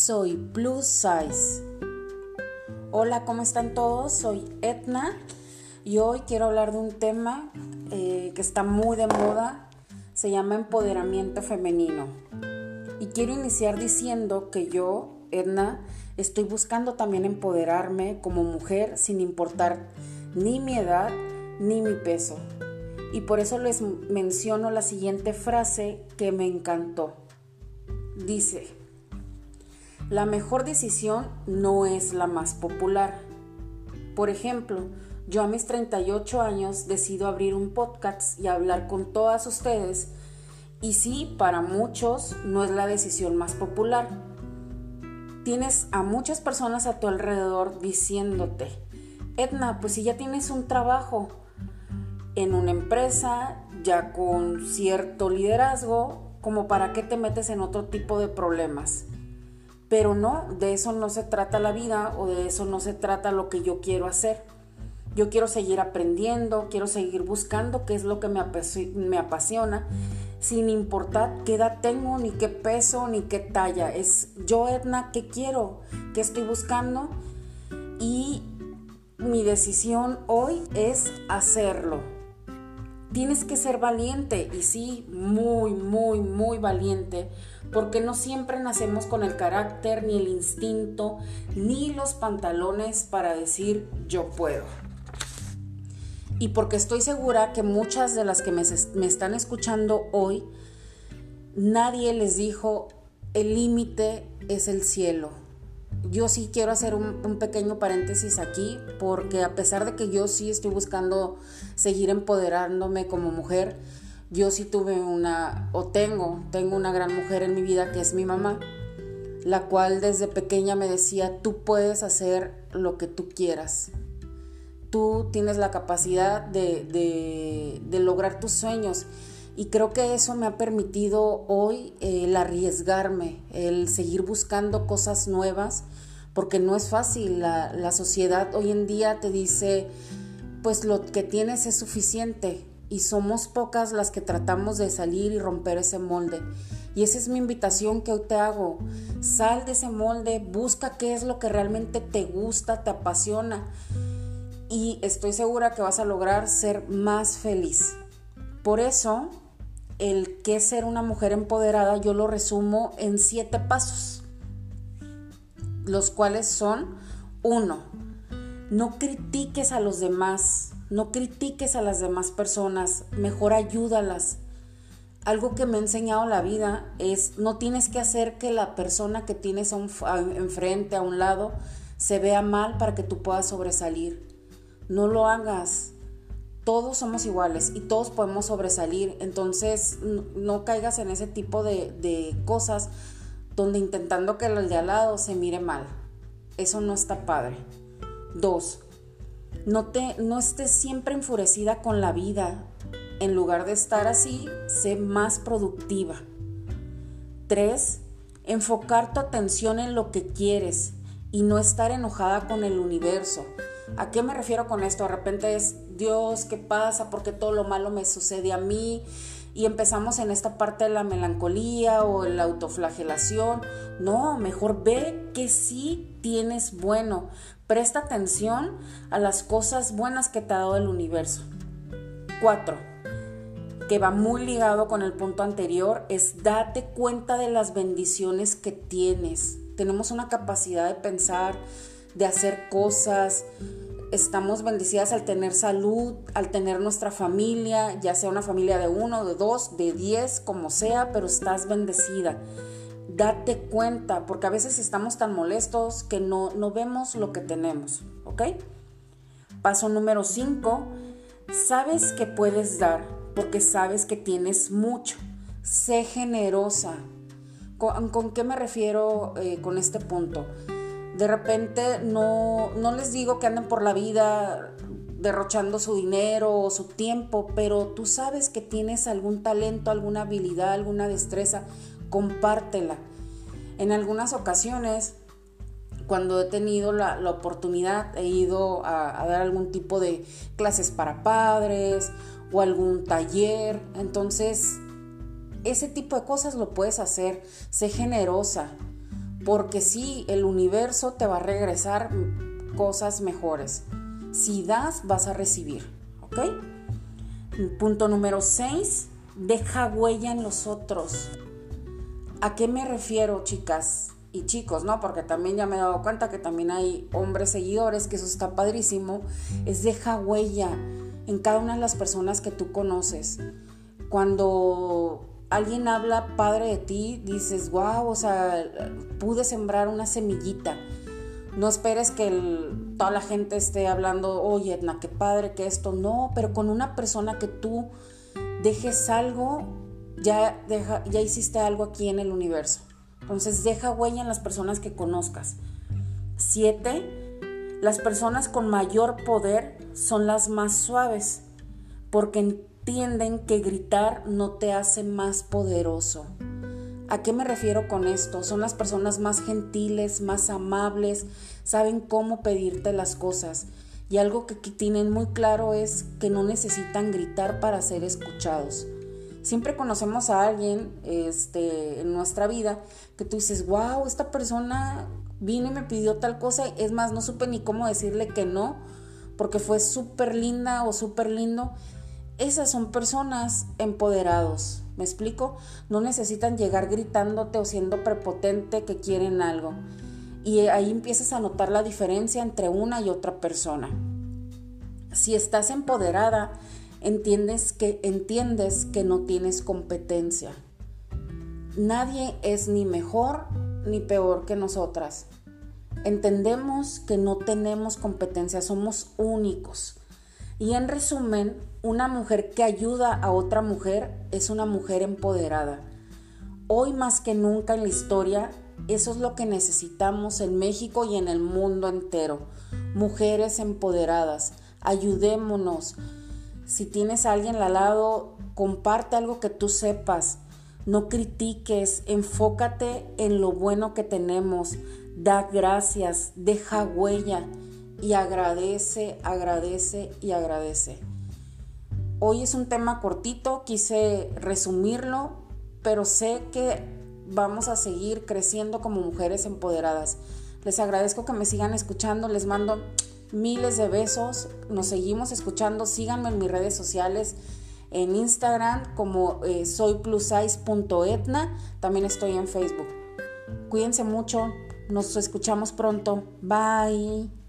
soy Plus Size. Hola, ¿cómo están todos? Soy Etna y hoy quiero hablar de un tema eh, que está muy de moda. Se llama empoderamiento femenino. Y quiero iniciar diciendo que yo, Etna, estoy buscando también empoderarme como mujer sin importar ni mi edad ni mi peso. Y por eso les menciono la siguiente frase que me encantó. Dice, la mejor decisión no es la más popular. Por ejemplo, yo a mis 38 años decido abrir un podcast y hablar con todas ustedes y sí, para muchos no es la decisión más popular. Tienes a muchas personas a tu alrededor diciéndote, Edna, pues si ya tienes un trabajo en una empresa, ya con cierto liderazgo, como para qué te metes en otro tipo de problemas. Pero no, de eso no se trata la vida o de eso no se trata lo que yo quiero hacer. Yo quiero seguir aprendiendo, quiero seguir buscando qué es lo que me, me apasiona, sin importar qué edad tengo, ni qué peso, ni qué talla. Es yo, Edna, qué quiero, qué estoy buscando. Y mi decisión hoy es hacerlo. Tienes que ser valiente y sí, muy, muy, muy valiente, porque no siempre nacemos con el carácter, ni el instinto, ni los pantalones para decir yo puedo. Y porque estoy segura que muchas de las que me, están escuchando hoy, nadie les dijo el límite es el cielo yo sí quiero hacer un, pequeño paréntesis aquí porque a pesar de que yo sí estoy buscando seguir empoderándome como mujer, yo sí tuve una, o tengo, tengo una gran mujer en mi vida que es mi mamá, la cual desde pequeña me decía, tú puedes hacer lo que tú quieras. Tú tienes la capacidad de, de lograr tus sueños. Y creo que eso me ha permitido hoy el arriesgarme, el seguir buscando cosas nuevas, porque no es fácil. La, sociedad hoy en día te dice, pues lo que tienes es suficiente y somos pocas las que tratamos de salir y romper ese molde. Y esa es mi invitación que hoy te hago. Sal de ese molde, busca qué es lo que realmente te gusta, te apasiona. Y estoy segura que vas a lograr ser más feliz. Por eso, el qué ser una mujer empoderada yo lo resumo en siete pasos, los cuales son, uno, no critiques a los demás, no critiques a las demás personas, mejor ayúdalas. Algo que me ha enseñado la vida es no tienes que hacer que la persona que tienes enfrente, a un lado, se vea mal para que tú puedas sobresalir. No lo hagas todos somos iguales y todos podemos sobresalir. Entonces no, caigas en ese tipo de, cosas donde intentando que el de al lado se mire mal. Eso no está padre. Dos, no, te, no estés siempre enfurecida con la vida. En lugar de estar así, sé más productiva. Tres, enfocar tu atención en lo que quieres y no estar enojada con el universo. ¿A qué me refiero con esto? De repente es, Dios, ¿qué pasa? ¿Por qué todo lo malo me sucede a mí? Y empezamos en esta parte de la melancolía o la autoflagelación. No, mejor ve que sí tienes bueno. Presta atención a las cosas buenas que te ha dado el universo. Cuatro, que va muy ligado con el punto anterior, es date cuenta de las bendiciones que tienes. Tenemos una capacidad de pensar, de hacer cosas. Estamos bendecidas al tener salud, al tener nuestra familia, ya sea una familia de uno, de dos, de diez, como sea, pero estás bendecida. Date cuenta, porque a veces estamos tan molestos que no, no vemos lo que tenemos, ¿ok? Paso número cinco, sabes que puedes dar porque sabes que tienes mucho. Sé generosa. ¿Con, qué me refiero eh, con este punto? De repente no, no les digo que anden por la vida derrochando su dinero o su tiempo, pero tú sabes que tienes algún talento, alguna habilidad, alguna destreza, compártela. En algunas ocasiones, cuando he tenido la, oportunidad, he ido a, a, dar algún tipo de clases para padres o algún taller. Entonces, ese tipo de cosas lo puedes hacer. Sé generosa Porque sí, el universo te va a regresar cosas mejores. Si das, vas a recibir. ¿Ok? Punto número 6. Deja huella en los otros. ¿A qué me refiero, chicas y chicos? ¿No? Porque también ya me he dado cuenta que también hay hombres seguidores, que eso está padrísimo. Es deja huella en cada una de las personas que tú conoces. Cuando alguien habla padre de ti, dices, wow, o sea, pude sembrar una semillita. No esperes que toda la gente esté hablando, oye, Edna, qué padre que esto. No, pero con una persona que tú dejes algo, ya, deja, ya hiciste algo aquí en el universo. Entonces deja huella en las personas que conozcas. Siete, las personas con mayor poder son las más suaves, porque entienden que gritar no te hace más poderoso. ¿A qué me refiero con esto? Son las personas más gentiles, más amables, saben cómo pedirte las cosas. Y algo que tienen muy claro es que no necesitan gritar para ser escuchados. Siempre conocemos a alguien este, en nuestra vida que tú dices, wow, esta persona vino y me pidió tal cosa. Es más, no supe ni cómo decirle que no, porque fue súper linda o súper lindo. Esas son personas empoderados, ¿me explico? No necesitan llegar gritándote o siendo prepotente que quieren algo. Y ahí empiezas a notar la diferencia entre una y otra persona. Si estás empoderada, entiendes que, entiendes que no tienes competencia. Nadie es ni mejor ni peor que nosotras. Entendemos que no tenemos competencia, somos únicos. Y en resumen, una mujer que ayuda a otra mujer es una mujer empoderada. Hoy más que nunca en la historia, eso es lo que necesitamos en México y en el mundo entero. Mujeres empoderadas, ayudémonos. Si tienes a alguien al lado, comparte algo que tú sepas. No critiques, enfócate en lo bueno que tenemos. Da gracias, deja huella y agradece, agradece y agradece. Hoy es un tema cortito, quise resumirlo, pero sé que vamos a seguir creciendo como mujeres empoderadas. Les agradezco que me sigan escuchando, les mando miles de besos, nos seguimos escuchando, síganme en mis redes sociales, en Instagram como eh, soyplusize.etna, también estoy en Facebook. Cuídense mucho, nos escuchamos pronto, bye.